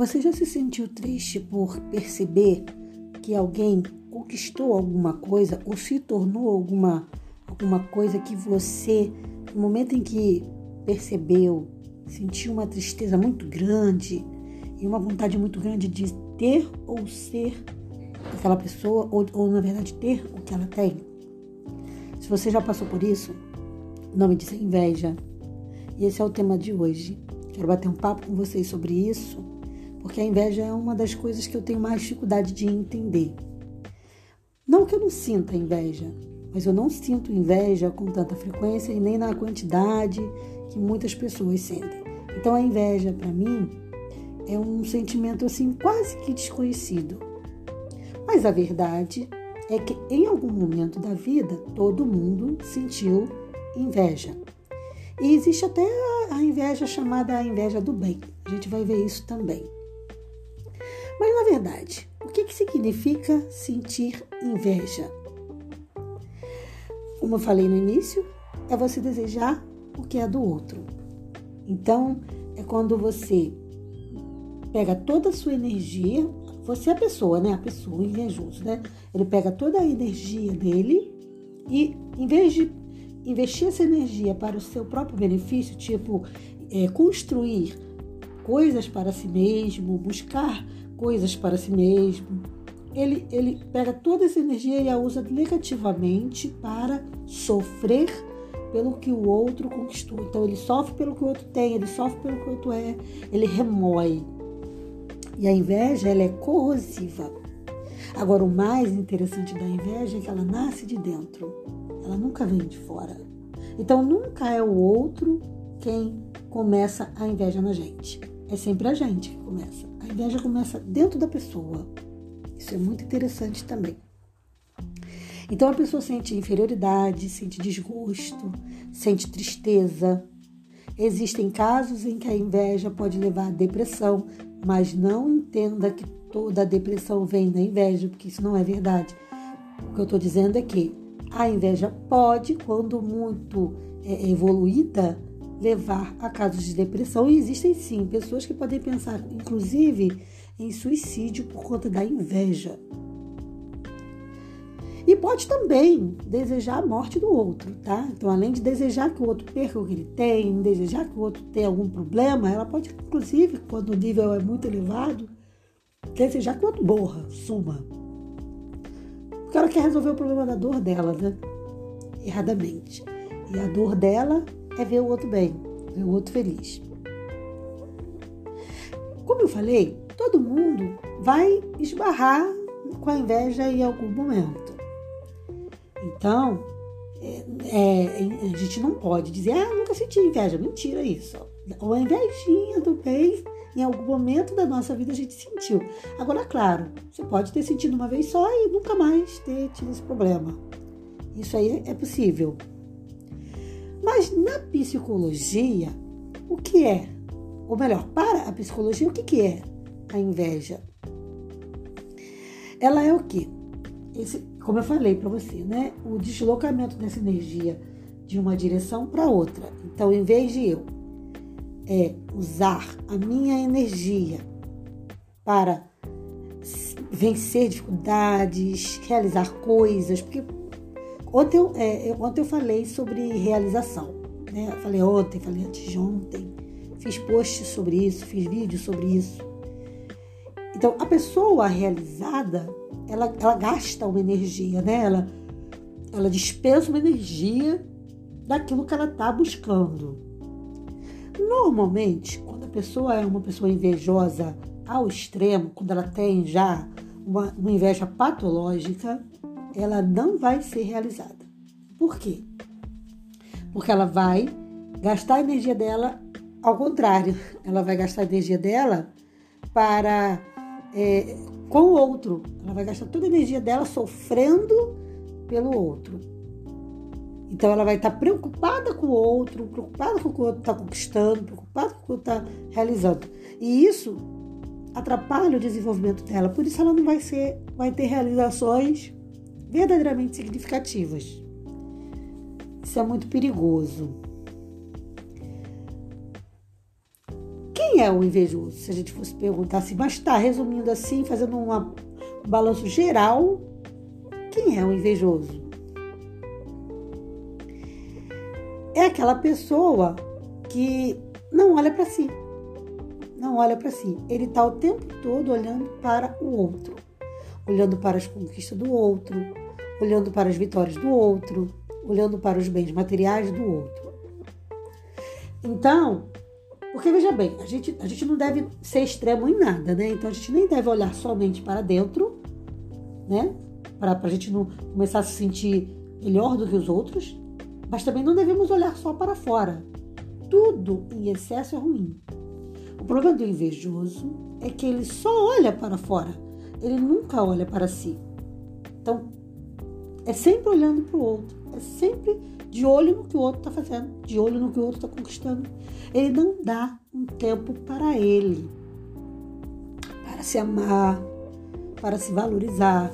Você já se sentiu triste por perceber que alguém conquistou alguma coisa ou se tornou alguma, alguma coisa que você, no momento em que percebeu, sentiu uma tristeza muito grande e uma vontade muito grande de ter ou ser aquela pessoa, ou, ou na verdade ter o que ela tem? Se você já passou por isso, nome disso é inveja. E esse é o tema de hoje. Quero bater um papo com vocês sobre isso, porque a inveja é uma das coisas que eu tenho mais dificuldade de entender. Não que eu não sinta inveja, mas eu não sinto inveja com tanta frequência e nem na quantidade que muitas pessoas sentem. Então a inveja para mim é um sentimento assim quase que desconhecido. Mas a verdade é que em algum momento da vida todo mundo sentiu inveja. E existe até a inveja chamada a inveja do bem. A gente vai ver isso também. Verdade, o que, que significa sentir inveja? Como eu falei no início, é você desejar o que é do outro. Então, é quando você pega toda a sua energia, você é a pessoa, né? A pessoa, invejoso, né? Ele pega toda a energia dele e, em vez de investir essa energia para o seu próprio benefício, tipo é, construir coisas para si mesmo, buscar coisas para si mesmo, ele, ele pega toda essa energia e a usa negativamente para sofrer pelo que o outro conquistou. Então ele sofre pelo que o outro tem, ele sofre pelo que o outro é, ele remói. E a inveja ela é corrosiva. Agora o mais interessante da inveja é que ela nasce de dentro. Ela nunca vem de fora. Então nunca é o outro quem começa a inveja na gente. É sempre a gente que começa. A inveja começa dentro da pessoa. Isso é muito interessante também. Então a pessoa sente inferioridade, sente desgosto, sente tristeza. Existem casos em que a inveja pode levar à depressão, mas não entenda que toda a depressão vem da inveja, porque isso não é verdade. O que eu estou dizendo é que a inveja pode, quando muito é, evoluída, levar a casos de depressão. E existem sim pessoas que podem pensar, inclusive, em suicídio por conta da inveja. E pode também desejar a morte do outro, tá? Então, além de desejar que o outro perca o que ele tem, desejar que o outro tenha algum problema, ela pode, inclusive, quando o nível é muito elevado, desejar que o outro morra, suma. Porque ela quer resolver o problema da dor dela, né? Erradamente. E a dor dela é ver o outro bem, ver o outro feliz. Como eu falei, todo mundo vai esbarrar com a inveja em algum momento. Então, é, é, a gente não pode dizer, ah, nunca senti inveja. Mentira isso. Ou a invejinha do bem, em algum momento da nossa vida a gente sentiu. Agora, claro, você pode ter sentido uma vez só e nunca mais ter tido esse problema. Isso aí é possível. Mas na psicologia, o que é? Ou melhor, para a psicologia, o que, que é a inveja? Ela é o? Esse, como eu falei para você, né? O deslocamento dessa energia de uma direção para outra. Então, em vez de eu é, usar a minha energia para vencer dificuldades, realizar coisas, porque ontem eu, é, ontem eu falei sobre realização, né? Falei ontem, falei antes de ontem, fiz posts sobre isso, fiz vídeos sobre isso. Então, a pessoa realizada, ela, ela gasta uma energia, né? Ela, ela dispensa uma energia daquilo que ela está buscando. Normalmente, quando a pessoa é uma pessoa invejosa ao extremo, quando ela tem já uma, uma inveja patológica, ela não vai ser realizada. Por quê? Porque ela vai gastar a energia dela ao contrário, ela vai gastar a energia dela para é, com o outro. Ela vai gastar toda a energia dela sofrendo pelo outro. Então ela vai estar preocupada com o outro, preocupada com o que o outro está conquistando, preocupada com o que o outro está realizando. E isso atrapalha o desenvolvimento dela. Por isso ela não vai ser, vai ter realizações verdadeiramente significativas. Isso é muito perigoso. Quem é o invejoso? Se a gente fosse perguntar assim, mas está resumindo assim, fazendo uma, um balanço geral, quem é o invejoso? É aquela pessoa que não olha para si. Não olha para si. Ele está o tempo todo olhando para o outro, olhando para as conquistas do outro, olhando para as vitórias do outro, olhando para os bens materiais do outro. Então, porque veja bem, a gente, a gente não deve ser extremo em nada, né? Então a gente nem deve olhar somente para dentro, né? Para a gente não começar a se sentir melhor do que os outros, mas também não devemos olhar só para fora. Tudo em excesso é ruim. O problema do invejoso é que ele só olha para fora, ele nunca olha para si. Então, é sempre olhando para o outro, é sempre de olho no que o outro está fazendo, de olho no que o outro está conquistando. Ele não dá um tempo para ele, para se amar, para se valorizar,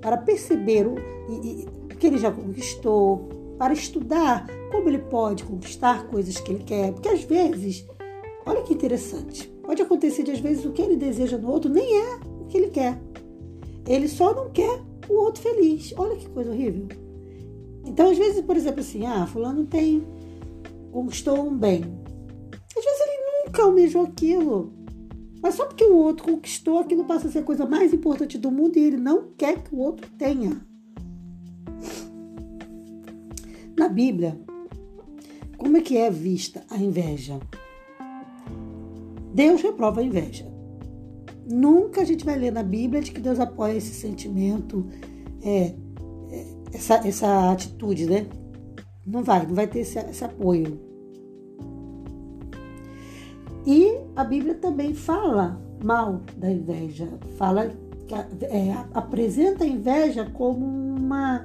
para perceber o, e, e, que ele já conquistou, para estudar como ele pode conquistar coisas que ele quer. Porque às vezes, olha que interessante, pode acontecer de às vezes o que ele deseja no outro nem é que ele quer. Ele só não quer o outro feliz. Olha que coisa horrível. Então, às vezes, por exemplo, assim, ah, fulano tem conquistou um bem. Às vezes ele nunca almejou aquilo. Mas só porque o outro conquistou, aquilo passa a ser a coisa mais importante do mundo e ele não quer que o outro tenha. Na Bíblia, como é que é vista a inveja? Deus reprova a inveja. Nunca a gente vai ler na Bíblia de que Deus apoia esse sentimento, é, é, essa, essa atitude, né? Não vai, não vai ter esse, esse apoio. E a Bíblia também fala mal da inveja, fala é, apresenta a inveja como uma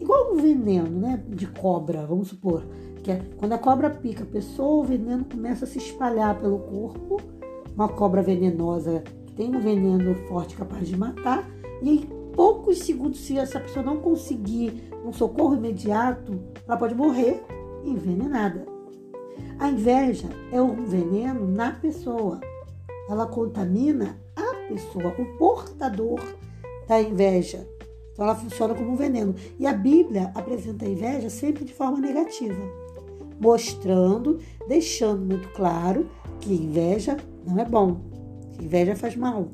igual um veneno, né, de cobra, vamos supor, que é quando a cobra pica a pessoa, o veneno começa a se espalhar pelo corpo, uma cobra venenosa que tem um veneno forte capaz de matar, e em poucos segundos, se essa pessoa não conseguir um socorro imediato, ela pode morrer envenenada. A inveja é um veneno na pessoa. Ela contamina a pessoa, o portador da inveja. Então ela funciona como um veneno. E a Bíblia apresenta a inveja sempre de forma negativa, mostrando, deixando muito claro que inveja não é bom, inveja faz mal.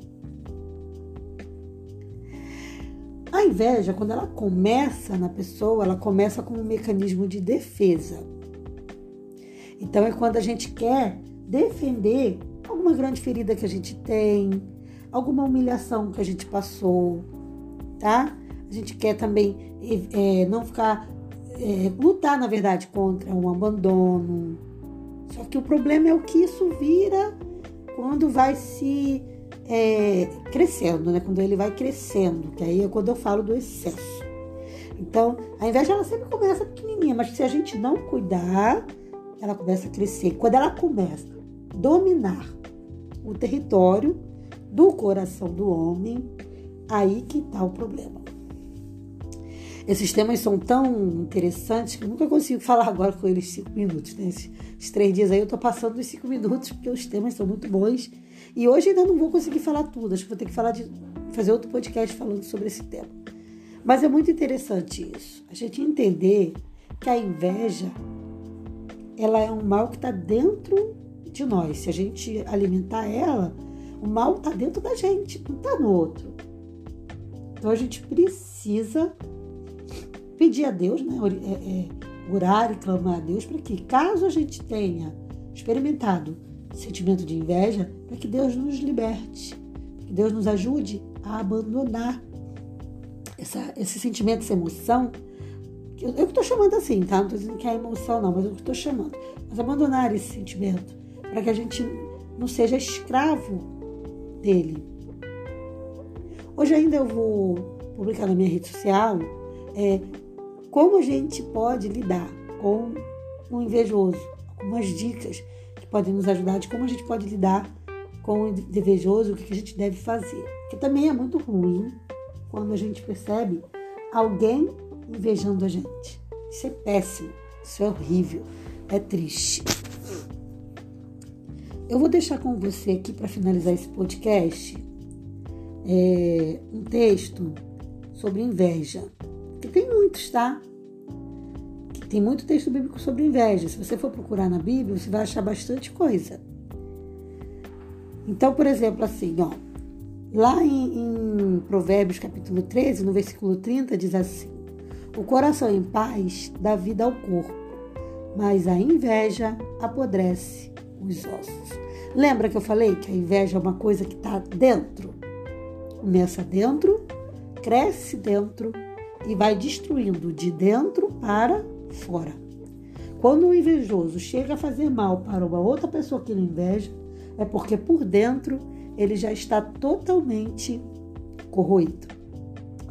A inveja, quando ela começa na pessoa, ela começa como um mecanismo de defesa. Então é quando a gente quer defender alguma grande ferida que a gente tem, alguma humilhação que a gente passou, tá? A gente quer também é, não ficar é, lutar, na verdade, contra um abandono. Só que o problema é o que isso vira quando vai se é, crescendo, né? Quando ele vai crescendo, que aí é quando eu falo do excesso. Então, a inveja ela sempre começa pequenininha, mas se a gente não cuidar, ela começa a crescer. Quando ela começa a dominar o território do coração do homem, aí que está o problema. Esses temas são tão interessantes que eu nunca consigo falar agora com eles cinco minutos. Né? Esses, três dias aí eu estou passando dos cinco minutos porque os temas são muito bons e hoje ainda não vou conseguir falar tudo, acho que vou ter que falar de fazer outro podcast falando sobre esse tema. Mas é muito interessante isso, a gente entender que a inveja ela é um mal que está dentro de nós. Se a gente alimentar ela, o mal está dentro da gente, não está no outro. Então a gente precisa pedir a Deus, né? É, é, orar e clamar a Deus para que, caso a gente tenha experimentado sentimento de inveja, para que Deus nos liberte, que Deus nos ajude a abandonar essa, esse sentimento, essa emoção. Eu, eu estou chamando assim, tá? Não estou dizendo que é emoção, não, mas eu estou chamando. Mas abandonar esse sentimento, para que a gente não seja escravo dele. Hoje ainda eu vou publicar na minha rede social é, como a gente pode lidar com o invejoso, algumas dicas podem nos ajudar de como a gente pode lidar com o invejoso, o que a gente deve fazer. Que também é muito ruim quando a gente percebe alguém invejando a gente. Isso é péssimo, isso é horrível, é triste. eu vou deixar com você aqui para finalizar esse podcast é, um texto sobre inveja, que tem muitos, tá? Tem muito texto bíblico sobre inveja. Se você for procurar na Bíblia, você vai achar bastante coisa. Então, por exemplo, assim, ó, lá em, em Provérbios capítulo 13, no versículo 30, diz assim: O coração em paz dá vida ao corpo, mas a inveja apodrece os ossos. Lembra que eu falei que a inveja é uma coisa que está dentro? Começa dentro, cresce dentro e vai destruindo de dentro para fora. Quando o invejoso chega a fazer mal para uma outra pessoa que ele inveja, é porque por dentro ele já está totalmente corroído.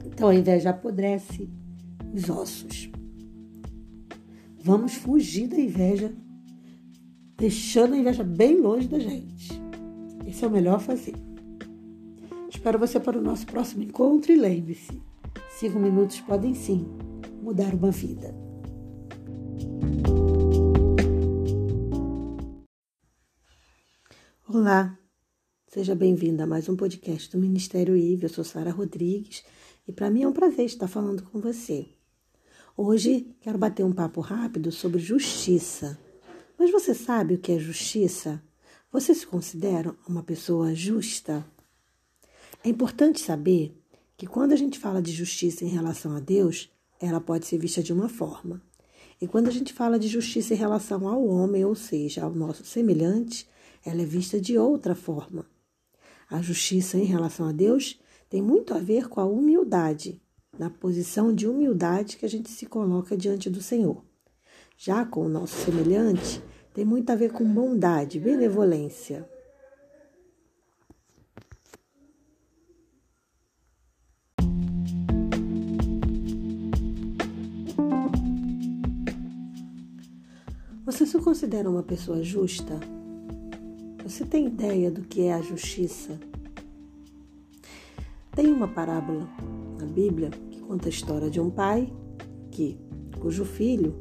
Então a inveja apodrece os ossos. Vamos fugir da inveja, deixando a inveja bem longe da gente. Esse é o melhor fazer. Espero você para o nosso próximo encontro e lembre-se: cinco minutos podem sim mudar uma vida. Olá, seja bem-vinda a mais um podcast do Ministério IVE. Eu sou Sara Rodrigues e para mim é um prazer estar falando com você. Hoje quero bater um papo rápido sobre justiça. Mas você sabe o que é justiça? Você se considera uma pessoa justa? É importante saber que quando a gente fala de justiça em relação a Deus, ela pode ser vista de uma forma. E quando a gente fala de justiça em relação ao homem, ou seja, ao nosso semelhante, ela é vista de outra forma. A justiça em relação a Deus tem muito a ver com a humildade, na posição de humildade que a gente se coloca diante do Senhor. Já com o nosso semelhante, tem muito a ver com bondade, benevolência. Você se considera uma pessoa justa? Você tem ideia do que é a justiça? Tem uma parábola na Bíblia que conta a história de um pai que, cujo filho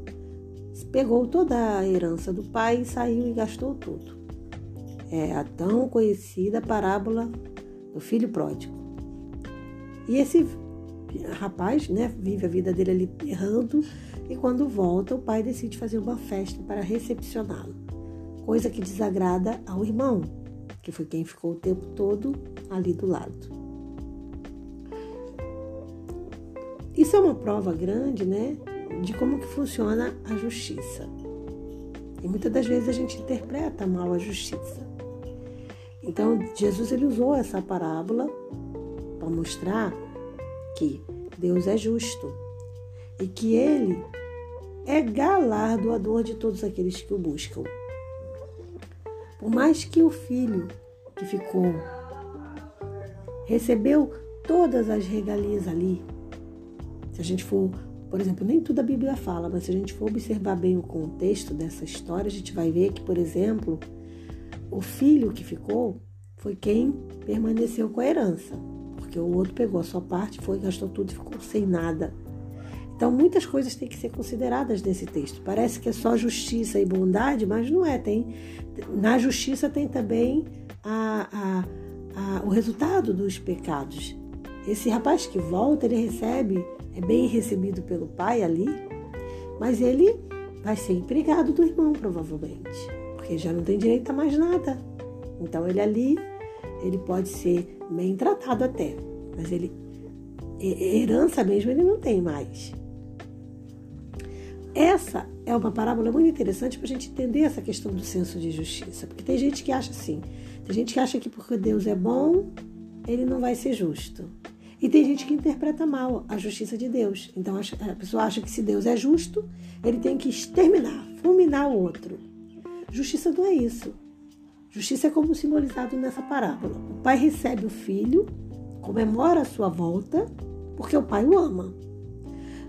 pegou toda a herança do pai e saiu e gastou tudo. É a tão conhecida parábola do filho pródigo. E esse rapaz, né, vive a vida dele ali errando e quando volta, o pai decide fazer uma festa para recepcioná-lo coisa que desagrada ao irmão, que foi quem ficou o tempo todo ali do lado. Isso é uma prova grande, né, de como que funciona a justiça. E muitas das vezes a gente interpreta mal a justiça. Então, Jesus ele usou essa parábola para mostrar que Deus é justo e que ele é galardoador de todos aqueles que o buscam. Por mais que o filho que ficou recebeu todas as regalias ali, se a gente for, por exemplo, nem tudo a Bíblia fala, mas se a gente for observar bem o contexto dessa história, a gente vai ver que, por exemplo, o filho que ficou foi quem permaneceu com a herança, porque o outro pegou a sua parte, foi, gastou tudo e ficou sem nada. Então, muitas coisas têm que ser consideradas nesse texto. Parece que é só justiça e bondade, mas não é. Tem, na justiça tem também a, a, a, o resultado dos pecados. Esse rapaz que volta, ele recebe, é bem recebido pelo pai ali, mas ele vai ser empregado do irmão, provavelmente, porque já não tem direito a mais nada. Então, ele ali, ele pode ser bem tratado até, mas ele herança mesmo ele não tem mais. Essa é uma parábola muito interessante para a gente entender essa questão do senso de justiça. Porque tem gente que acha assim: tem gente que acha que porque Deus é bom, ele não vai ser justo. E tem gente que interpreta mal a justiça de Deus. Então a pessoa acha que se Deus é justo, ele tem que exterminar, fulminar o outro. Justiça não é isso. Justiça é como simbolizado nessa parábola. O pai recebe o filho, comemora a sua volta, porque o pai o ama.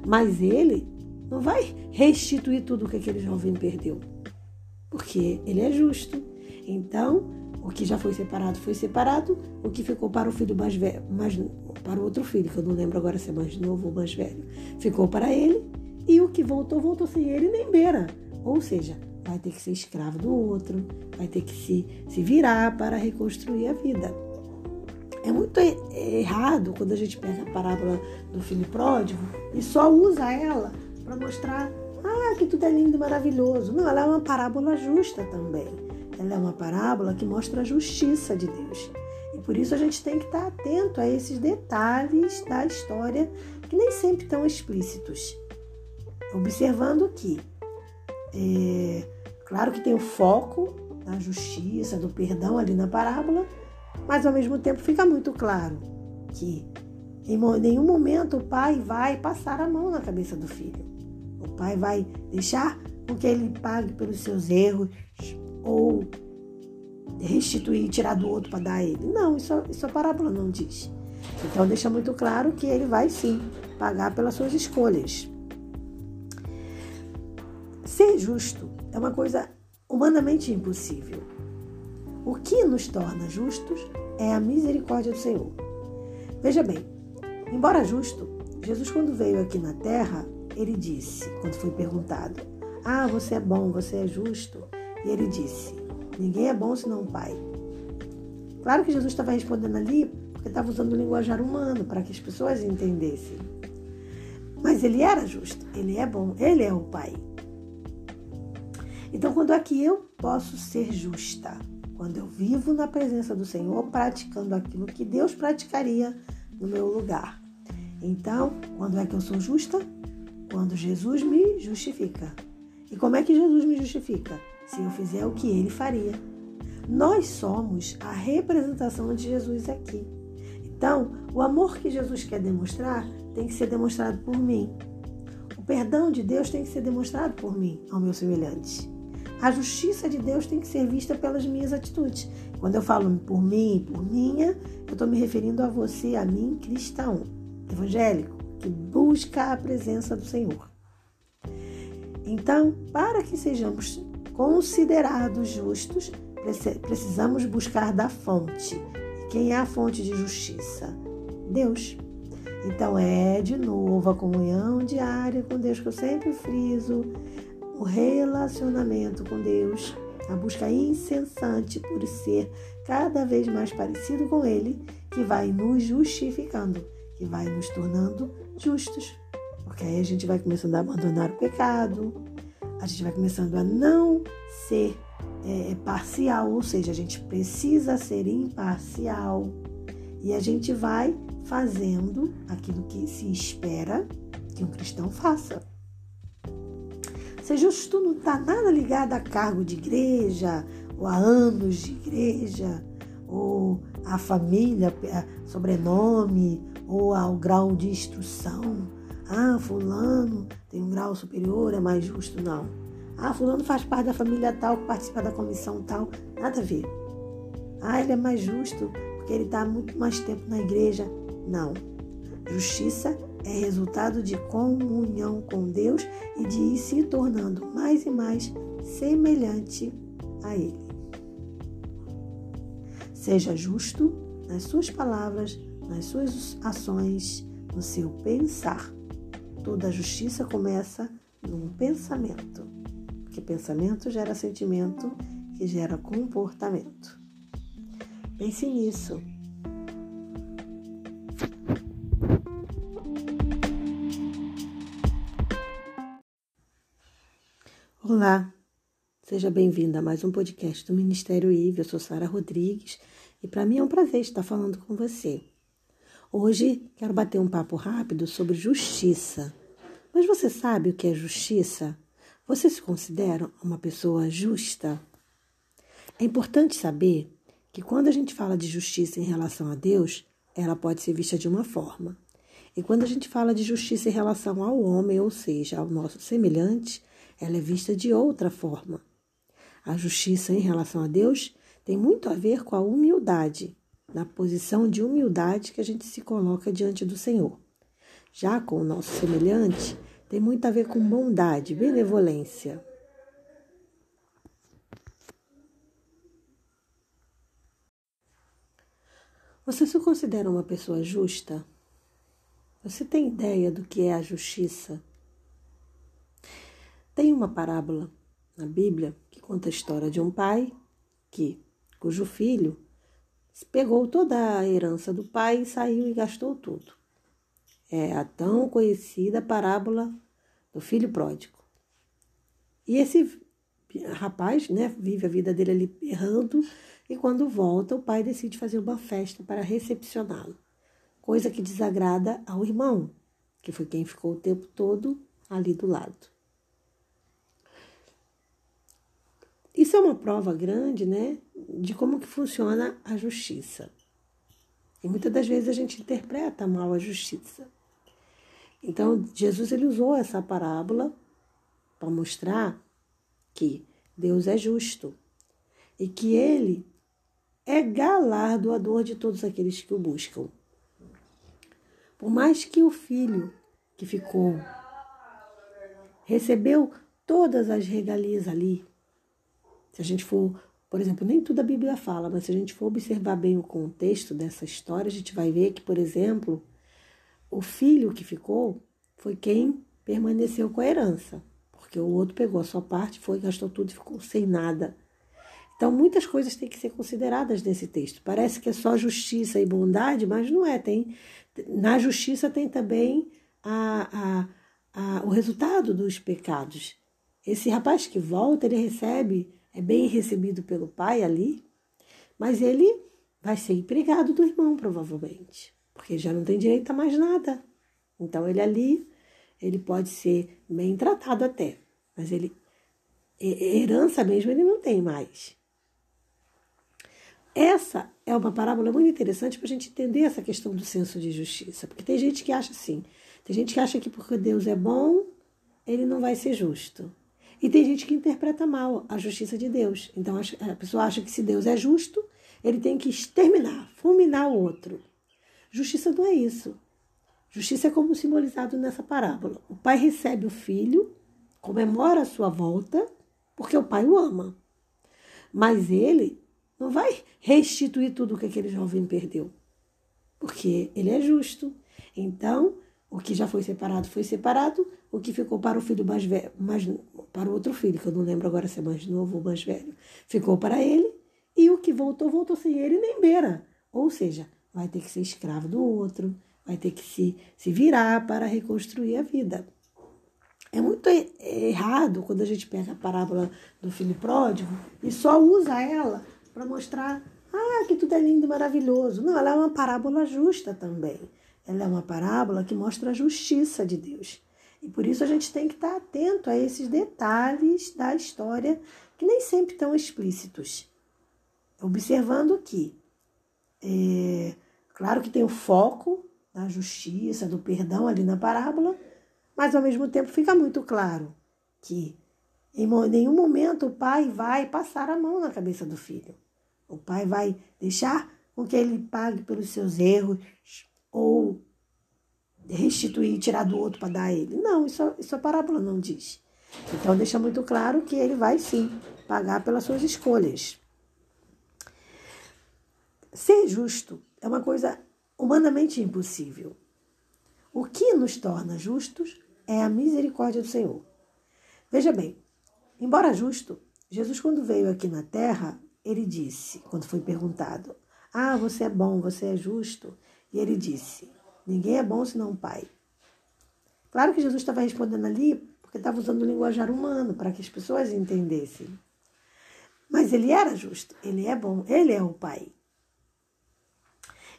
Mas ele não vai restituir tudo o que aquele jovem perdeu, porque ele é justo. Então, o que já foi separado foi separado, o que ficou para o filho mais velho, mais, para o outro filho, que eu não lembro agora se é mais novo ou mais velho, ficou para ele, e o que voltou, voltou sem ele nem beira. Ou seja, vai ter que ser escravo do outro, vai ter que se, se virar para reconstruir a vida. É muito errado quando a gente pega a parábola do filho pródigo e só usa ela para mostrar ah, que tudo é lindo e maravilhoso. Não, ela é uma parábola justa também. Ela é uma parábola que mostra a justiça de Deus. E por isso a gente tem que estar atento a esses detalhes da história que nem sempre estão explícitos. Observando que, é, claro que tem o foco da justiça, do perdão ali na parábola, mas ao mesmo tempo fica muito claro que em nenhum momento o pai vai passar a mão na cabeça do filho. O pai vai deixar com que ele pague pelos seus erros ou restituir, tirar do outro para dar a ele. Não, isso, isso a parábola não diz. Então deixa muito claro que ele vai sim pagar pelas suas escolhas. Ser justo é uma coisa humanamente impossível. O que nos torna justos é a misericórdia do Senhor. Veja bem, embora justo, Jesus, quando veio aqui na terra, ele disse, quando foi perguntado: Ah, você é bom, você é justo? E ele disse: Ninguém é bom senão o Pai. Claro que Jesus estava respondendo ali porque estava usando o linguajar humano para que as pessoas entendessem. Mas ele era justo, ele é bom, ele é o Pai. Então, quando é que eu posso ser justa? Quando eu vivo na presença do Senhor, praticando aquilo que Deus praticaria no meu lugar. Então, quando é que eu sou justa? Quando Jesus me justifica. E como é que Jesus me justifica? Se eu fizer o que ele faria. Nós somos a representação de Jesus aqui. Então, o amor que Jesus quer demonstrar tem que ser demonstrado por mim. O perdão de Deus tem que ser demonstrado por mim, ao meu semelhante. A justiça de Deus tem que ser vista pelas minhas atitudes. Quando eu falo por mim, por minha, eu estou me referindo a você, a mim, cristão, evangélico, que busca a presença do Senhor. Então, para que sejamos considerados justos, precisamos buscar da fonte. Quem é a fonte de justiça? Deus. Então é de novo a comunhão diária com Deus que eu sempre friso, o relacionamento com Deus, a busca incessante por ser cada vez mais parecido com Ele, que vai nos justificando, que vai nos tornando justos. Porque aí a gente vai começando a abandonar o pecado, a gente vai começando a não ser é, parcial, ou seja, a gente precisa ser imparcial. E a gente vai fazendo aquilo que se espera que um cristão faça. Ser justo não está nada ligado a cargo de igreja, ou a anos de igreja, ou a família, a sobrenome, ou ao grau de instrução. Ah, fulano tem um grau superior, é mais justo, não. Ah, fulano faz parte da família tal, participa da comissão tal, nada a ver. Ah, ele é mais justo porque ele está muito mais tempo na igreja. Não. Justiça é resultado de comunhão com Deus e de ir se tornando mais e mais semelhante a Ele. Seja justo nas suas palavras, nas suas ações, no seu pensar. Toda justiça começa num pensamento, porque pensamento gera sentimento, que gera comportamento. Pense nisso. Olá, seja bem-vinda a mais um podcast do Ministério IVE. Eu sou Sara Rodrigues e para mim é um prazer estar falando com você. Hoje quero bater um papo rápido sobre justiça. Mas você sabe o que é justiça? Você se considera uma pessoa justa? É importante saber que quando a gente fala de justiça em relação a Deus, ela pode ser vista de uma forma. E quando a gente fala de justiça em relação ao homem, ou seja, ao nosso semelhante, ela é vista de outra forma. A justiça em relação a Deus tem muito a ver com a humildade, na posição de humildade que a gente se coloca diante do Senhor. Já com o nosso semelhante, tem muito a ver com bondade, benevolência. Você se considera uma pessoa justa? Você tem ideia do que é a justiça? Tem uma parábola na Bíblia que conta a história de um pai que, cujo filho pegou toda a herança do pai e saiu e gastou tudo. É a tão conhecida parábola do filho pródigo. E esse rapaz, né, vive a vida dele ali errando e quando volta, o pai decide fazer uma festa para recepcioná-lo, coisa que desagrada ao irmão, que foi quem ficou o tempo todo ali do lado. Isso é uma prova grande, né, de como que funciona a justiça. E muitas das vezes a gente interpreta mal a justiça. Então, Jesus ele usou essa parábola para mostrar que Deus é justo e que ele é galardoador de todos aqueles que o buscam. Por mais que o filho que ficou recebeu todas as regalias ali, se a gente for, por exemplo, nem tudo a Bíblia fala, mas se a gente for observar bem o contexto dessa história, a gente vai ver que, por exemplo, o filho que ficou foi quem permaneceu com a herança, porque o outro pegou a sua parte, foi, gastou tudo e ficou sem nada. Então, muitas coisas têm que ser consideradas nesse texto. Parece que é só justiça e bondade, mas não é. Tem, na justiça tem também a, a, a, o resultado dos pecados. Esse rapaz que volta, ele recebe é bem recebido pelo pai ali, mas ele vai ser empregado do irmão, provavelmente, porque já não tem direito a mais nada. Então ele ali, ele pode ser bem tratado até, mas ele herança mesmo ele não tem mais. Essa é uma parábola muito interessante para a gente entender essa questão do senso de justiça, porque tem gente que acha assim, tem gente que acha que porque Deus é bom, ele não vai ser justo. E tem gente que interpreta mal a justiça de Deus. Então a pessoa acha que se Deus é justo, ele tem que exterminar, fulminar o outro. Justiça não é isso. Justiça é como simbolizado nessa parábola. O pai recebe o filho, comemora a sua volta, porque o pai o ama. Mas ele não vai restituir tudo o que aquele jovem perdeu, porque ele é justo. Então, o que já foi separado foi separado, o que ficou para o filho mais velho, mais, para o outro filho, que eu não lembro agora se é mais novo ou mais velho, ficou para ele, e o que voltou, voltou sem ele nem beira. Ou seja, vai ter que ser escravo do outro, vai ter que se, se virar para reconstruir a vida. É muito errado quando a gente pega a parábola do filho pródigo e só usa ela para mostrar ah, que tudo é lindo e maravilhoso. Não, ela é uma parábola justa também. Ela é uma parábola que mostra a justiça de Deus. E por isso a gente tem que estar atento a esses detalhes da história que nem sempre estão explícitos. Observando que, é, claro que tem o foco da justiça, do perdão ali na parábola, mas ao mesmo tempo fica muito claro que em nenhum momento o pai vai passar a mão na cabeça do filho. O pai vai deixar com que ele pague pelos seus erros, ou restituir, tirar do outro para dar a ele. Não, isso, isso a parábola não diz. Então deixa muito claro que ele vai sim pagar pelas suas escolhas. Ser justo é uma coisa humanamente impossível. O que nos torna justos é a misericórdia do Senhor. Veja bem, embora justo, Jesus, quando veio aqui na terra, ele disse, quando foi perguntado: Ah, você é bom, você é justo. E ele disse: Ninguém é bom senão o Pai. Claro que Jesus estava respondendo ali porque estava usando o linguajar humano para que as pessoas entendessem. Mas ele era justo, ele é bom, ele é o Pai.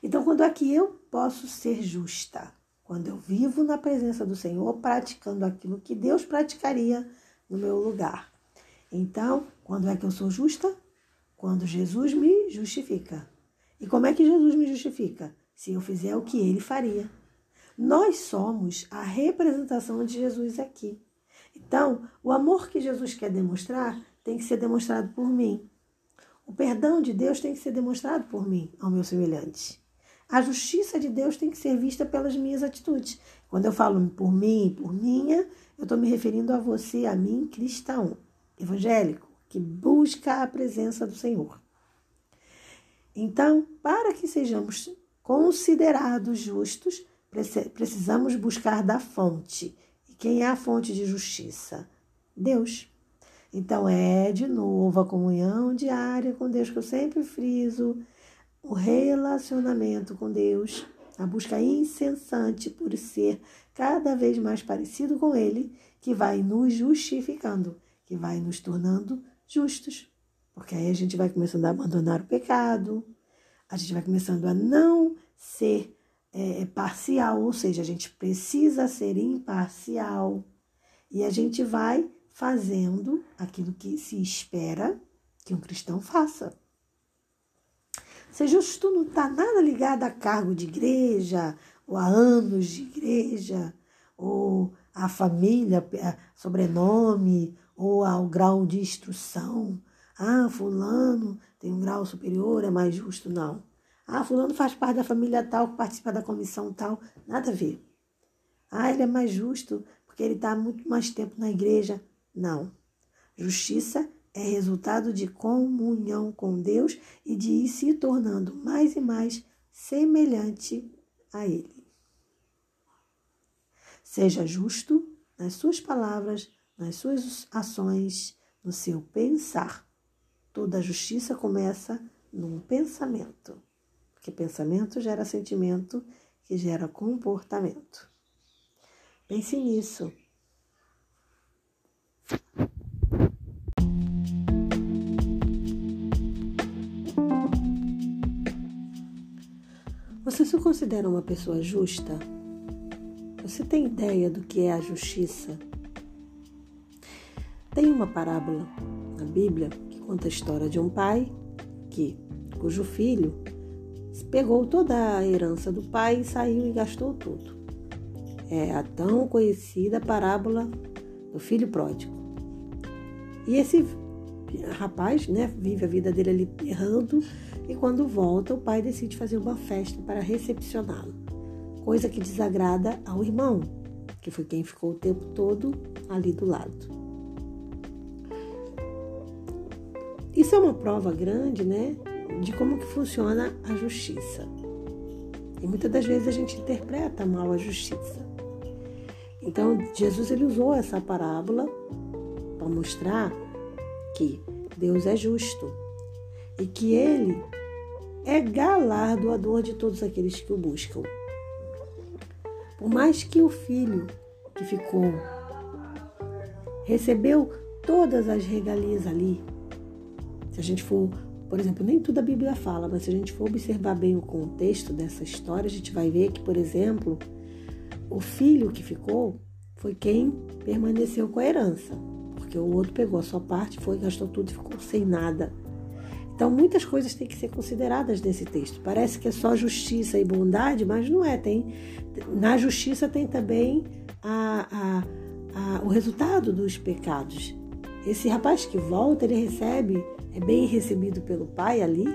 Então, quando é que eu posso ser justa? Quando eu vivo na presença do Senhor, praticando aquilo que Deus praticaria no meu lugar. Então, quando é que eu sou justa? Quando Jesus me justifica. E como é que Jesus me justifica? Se eu fizer o que ele faria. Nós somos a representação de Jesus aqui. Então, o amor que Jesus quer demonstrar tem que ser demonstrado por mim. O perdão de Deus tem que ser demonstrado por mim, ao meu semelhante. A justiça de Deus tem que ser vista pelas minhas atitudes. Quando eu falo por mim por minha, eu estou me referindo a você, a mim, cristão, evangélico, que busca a presença do Senhor. Então, para que sejamos considerados justos, precisamos buscar da fonte. E quem é a fonte de justiça? Deus. Então é de novo a comunhão diária com Deus que eu sempre friso, o relacionamento com Deus, a busca incessante por ser cada vez mais parecido com Ele, que vai nos justificando, que vai nos tornando justos. Porque aí a gente vai começando a abandonar o pecado, a gente vai começando a não ser é, parcial, ou seja, a gente precisa ser imparcial. E a gente vai fazendo aquilo que se espera que um cristão faça. Ser justo não está nada ligado a cargo de igreja, ou a anos de igreja, ou a família, a sobrenome, ou ao grau de instrução. Ah, fulano tem um grau superior, é mais justo. Não. Ah, fulano faz parte da família tal, participa da comissão tal. Nada a ver. Ah, ele é mais justo porque ele está muito mais tempo na igreja. Não. Justiça é resultado de comunhão com Deus e de ir se tornando mais e mais semelhante a Ele. Seja justo nas suas palavras, nas suas ações, no seu pensar. Toda justiça começa num pensamento, porque pensamento gera sentimento, que gera comportamento. Pense nisso. Você se considera uma pessoa justa? Você tem ideia do que é a justiça? Tem uma parábola na Bíblia conta a história de um pai que, cujo filho pegou toda a herança do pai e saiu e gastou tudo. É a tão conhecida parábola do filho pródigo. E esse rapaz, né, vive a vida dele ali errando e quando volta, o pai decide fazer uma festa para recepcioná-lo, coisa que desagrada ao irmão, que foi quem ficou o tempo todo ali do lado. Isso é uma prova grande, né, de como que funciona a justiça. E muitas das vezes a gente interpreta mal a justiça. Então, Jesus ele usou essa parábola para mostrar que Deus é justo e que ele é galardoador de todos aqueles que o buscam. Por mais que o filho que ficou recebeu todas as regalias ali, se a gente for, por exemplo, nem tudo a Bíblia fala, mas se a gente for observar bem o contexto dessa história, a gente vai ver que, por exemplo, o filho que ficou foi quem permaneceu com a herança, porque o outro pegou a sua parte, foi, gastou tudo e ficou sem nada. Então, muitas coisas têm que ser consideradas nesse texto. Parece que é só justiça e bondade, mas não é. Tem, na justiça tem também a, a, a, o resultado dos pecados. Esse rapaz que volta, ele recebe, é bem recebido pelo pai ali,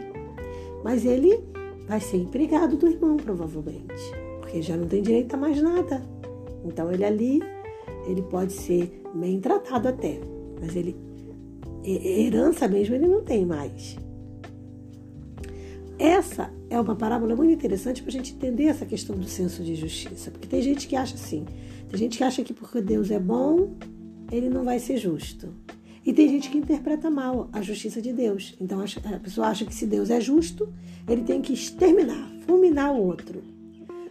mas ele vai ser empregado do irmão, provavelmente, porque já não tem direito a mais nada. Então, ele ali, ele pode ser bem tratado até, mas ele herança mesmo ele não tem mais. Essa é uma parábola muito interessante para a gente entender essa questão do senso de justiça. Porque tem gente que acha assim: tem gente que acha que porque Deus é bom, ele não vai ser justo. E tem gente que interpreta mal a justiça de Deus. Então a pessoa acha que se Deus é justo, ele tem que exterminar, fulminar o outro.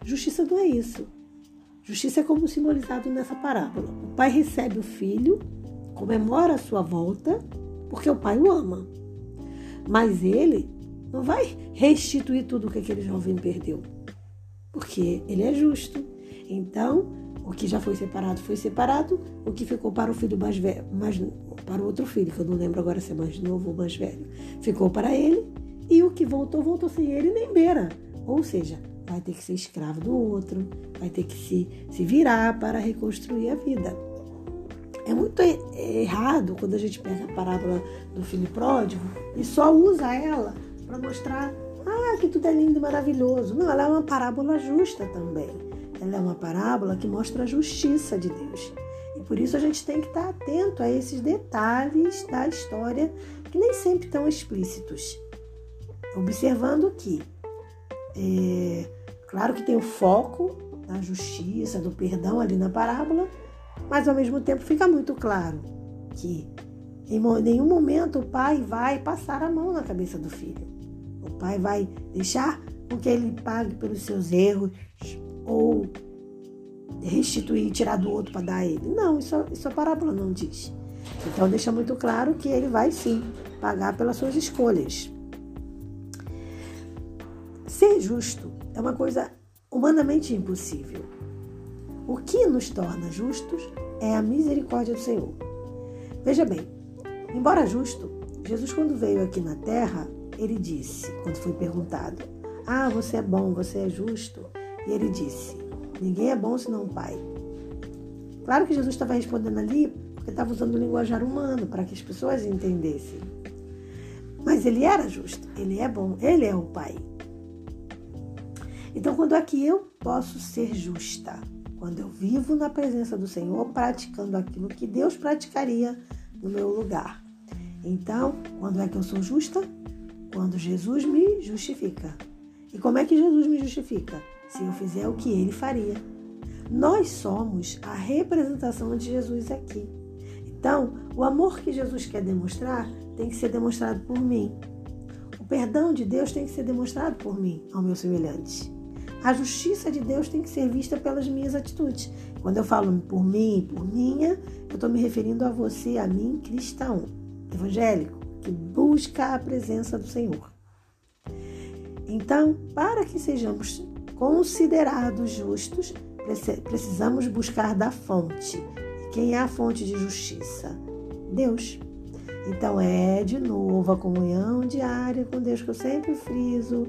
Justiça não é isso. Justiça é como simbolizado nessa parábola. O pai recebe o filho, comemora a sua volta, porque o pai o ama. Mas ele não vai restituir tudo o que aquele jovem perdeu, porque ele é justo. Então, o que já foi separado foi separado, o que ficou para o filho mais velho, mais, para o outro filho, que eu não lembro agora se é mais novo ou mais velho, ficou para ele, e o que voltou, voltou sem ele nem beira. Ou seja, vai ter que ser escravo do outro, vai ter que se, se virar para reconstruir a vida. É muito errado quando a gente pega a parábola do filho pródigo e só usa ela para mostrar ah, que tudo é lindo, maravilhoso. Não, ela é uma parábola justa também. Ela é uma parábola que mostra a justiça de Deus. E por isso a gente tem que estar atento a esses detalhes da história que nem sempre estão explícitos. Observando que, é, claro que tem o foco da justiça, do perdão ali na parábola, mas ao mesmo tempo fica muito claro que Em nenhum momento o pai vai passar a mão na cabeça do filho. O pai vai deixar com que ele pague pelos seus erros ou restituir, tirar do outro para dar a ele. Não, isso, isso a parábola não diz. Então deixa muito claro que ele vai sim pagar pelas suas escolhas. Ser justo é uma coisa humanamente impossível. O que nos torna justos é a misericórdia do Senhor. Veja bem, embora justo, Jesus, quando veio aqui na terra, ele disse, quando foi perguntado: Ah, você é bom, você é justo? E ele disse: Ninguém é bom senão o Pai. Claro que Jesus estava respondendo ali porque estava usando o linguajar humano para que as pessoas entendessem. Mas ele era justo, ele é bom, ele é o Pai. Então, quando é que eu posso ser justa? Quando eu vivo na presença do Senhor, praticando aquilo que Deus praticaria no meu lugar. Então, quando é que eu sou justa? Quando Jesus me justifica. E como é que Jesus me justifica? Se eu fizer o que ele faria. Nós somos a representação de Jesus aqui. Então, o amor que Jesus quer demonstrar tem que ser demonstrado por mim. O perdão de Deus tem que ser demonstrado por mim, ao meu semelhante. A justiça de Deus tem que ser vista pelas minhas atitudes. Quando eu falo por mim, por minha, eu estou me referindo a você, a mim, cristão, evangélico, que busca a presença do Senhor. Então, para que sejamos considerados justos, precisamos buscar da fonte. Quem é a fonte de justiça? Deus. Então é de novo a comunhão diária com Deus que eu sempre friso,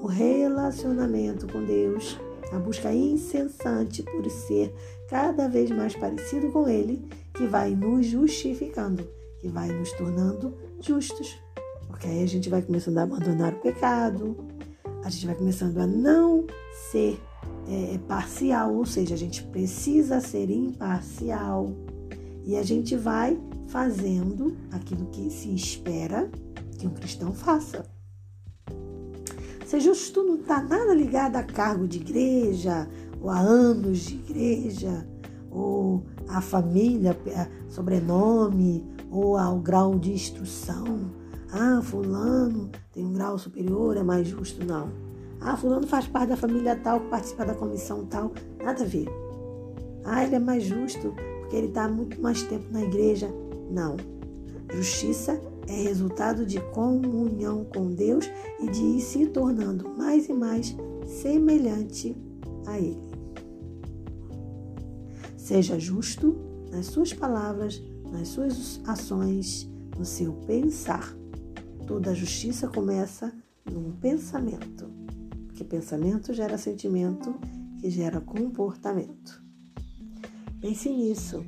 o relacionamento com Deus, a busca incessante por ser cada vez mais parecido com Ele, que vai nos justificando, que vai nos tornando justos. Porque aí a gente vai começando a abandonar o pecado, a gente vai começando a não ser é, parcial, ou seja, a gente precisa ser imparcial e a gente vai fazendo aquilo que se espera que um cristão faça. Ser justo não está nada ligado a cargo de igreja, ou a anos de igreja, ou a família, a sobrenome, ou ao grau de instrução. Ah, fulano tem um grau superior, é mais justo, não. Ah, fulano faz parte da família tal, participa da comissão tal, nada a ver. Ah, ele é mais justo porque ele está muito mais tempo na igreja. Não. Justiça é resultado de comunhão com Deus e de ir se tornando mais e mais semelhante a Ele. Seja justo nas suas palavras, nas suas ações, no seu pensar. Toda justiça começa num pensamento, porque pensamento gera sentimento, que gera comportamento. Pense nisso